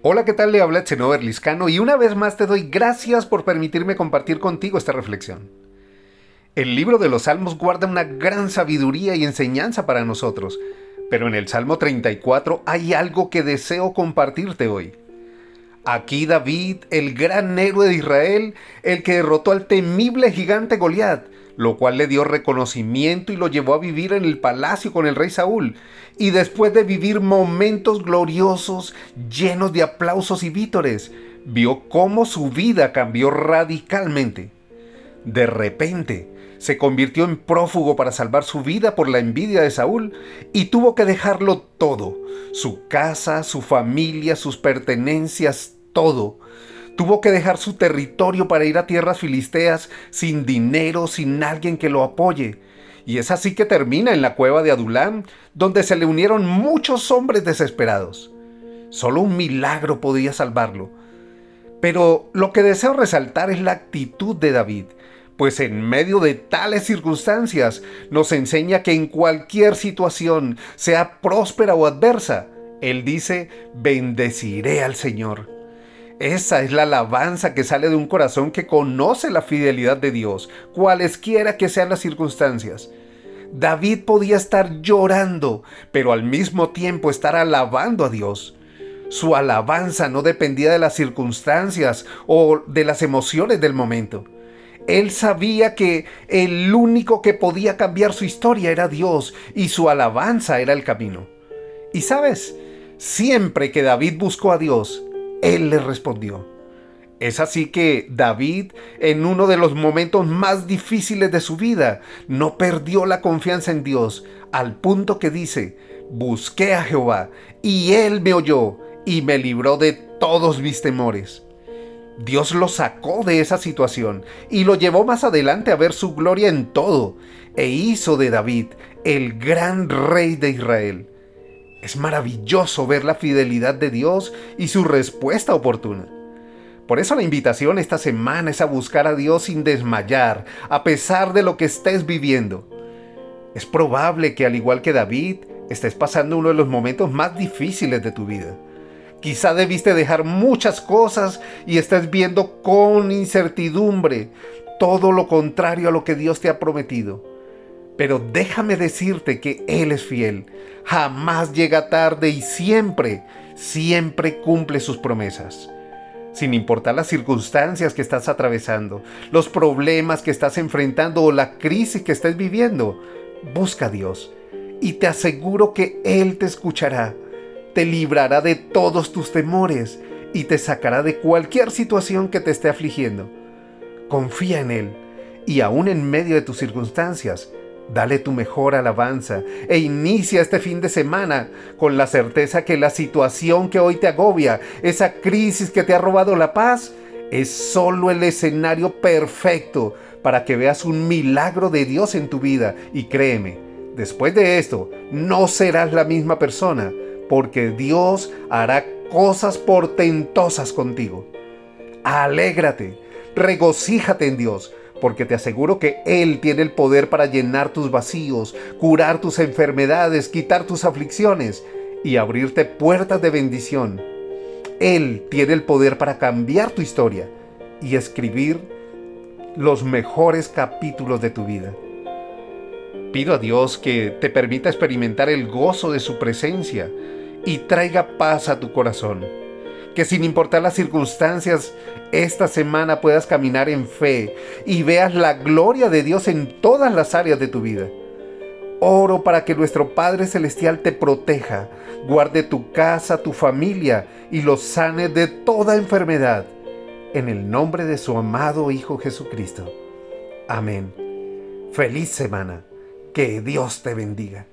Hola, ¿qué tal? Le habla Chenover Liscano y una vez más te doy gracias por permitirme compartir contigo esta reflexión. El libro de los Salmos guarda una gran sabiduría y enseñanza para nosotros, pero en el Salmo 34 hay algo que deseo compartirte hoy. Aquí David, el gran héroe de Israel, el que derrotó al temible gigante Goliat, lo cual le dio reconocimiento y lo llevó a vivir en el palacio con el rey Saúl. Y después de vivir momentos gloriosos, llenos de aplausos y vítores, vio cómo su vida cambió radicalmente. De repente, se convirtió en prófugo para salvar su vida por la envidia de Saúl y tuvo que dejarlo todo, su casa, su familia, sus pertenencias, todo Tuvo que dejar su territorio para ir a tierras filisteas sin dinero, sin alguien que lo apoye. Y es así que termina en la cueva de Adulam, donde se le unieron muchos hombres desesperados. Solo un milagro podía salvarlo. Pero lo que deseo resaltar es la actitud de David, pues en medio de tales circunstancias nos enseña que en cualquier situación, sea próspera o adversa, él dice, bendeciré al Señor. Esa es la alabanza que sale de un corazón que conoce la fidelidad de Dios, cualesquiera que sean las circunstancias. David podía estar llorando, pero al mismo tiempo estar alabando a Dios. Su alabanza no dependía de las circunstancias o de las emociones del momento. Él sabía que el único que podía cambiar su historia era Dios y su alabanza era el camino. Y sabes, siempre que David buscó a Dios, él le respondió. Es así que David, en uno de los momentos más difíciles de su vida, no perdió la confianza en Dios, al punto que dice, busqué a Jehová, y él me oyó, y me libró de todos mis temores. Dios lo sacó de esa situación y lo llevó más adelante a ver su gloria en todo, e hizo de David el gran rey de Israel. Es maravilloso ver la fidelidad de Dios y su respuesta oportuna. Por eso la invitación esta semana es a buscar a Dios sin desmayar, a pesar de lo que estés viviendo. Es probable que al igual que David, estés pasando uno de los momentos más difíciles de tu vida. Quizá debiste dejar muchas cosas y estés viendo con incertidumbre todo lo contrario a lo que Dios te ha prometido. Pero déjame decirte que Él es fiel, jamás llega tarde y siempre, siempre cumple sus promesas. Sin importar las circunstancias que estás atravesando, los problemas que estás enfrentando o la crisis que estés viviendo, busca a Dios y te aseguro que Él te escuchará, te librará de todos tus temores y te sacará de cualquier situación que te esté afligiendo. Confía en Él y aún en medio de tus circunstancias, Dale tu mejor alabanza e inicia este fin de semana con la certeza que la situación que hoy te agobia, esa crisis que te ha robado la paz, es solo el escenario perfecto para que veas un milagro de Dios en tu vida. Y créeme, después de esto, no serás la misma persona, porque Dios hará cosas portentosas contigo. Alégrate, regocíjate en Dios porque te aseguro que Él tiene el poder para llenar tus vacíos, curar tus enfermedades, quitar tus aflicciones y abrirte puertas de bendición. Él tiene el poder para cambiar tu historia y escribir los mejores capítulos de tu vida. Pido a Dios que te permita experimentar el gozo de su presencia y traiga paz a tu corazón que sin importar las circunstancias, esta semana puedas caminar en fe y veas la gloria de Dios en todas las áreas de tu vida. Oro para que nuestro Padre Celestial te proteja, guarde tu casa, tu familia y los sane de toda enfermedad. En el nombre de su amado Hijo Jesucristo. Amén. Feliz semana. Que Dios te bendiga.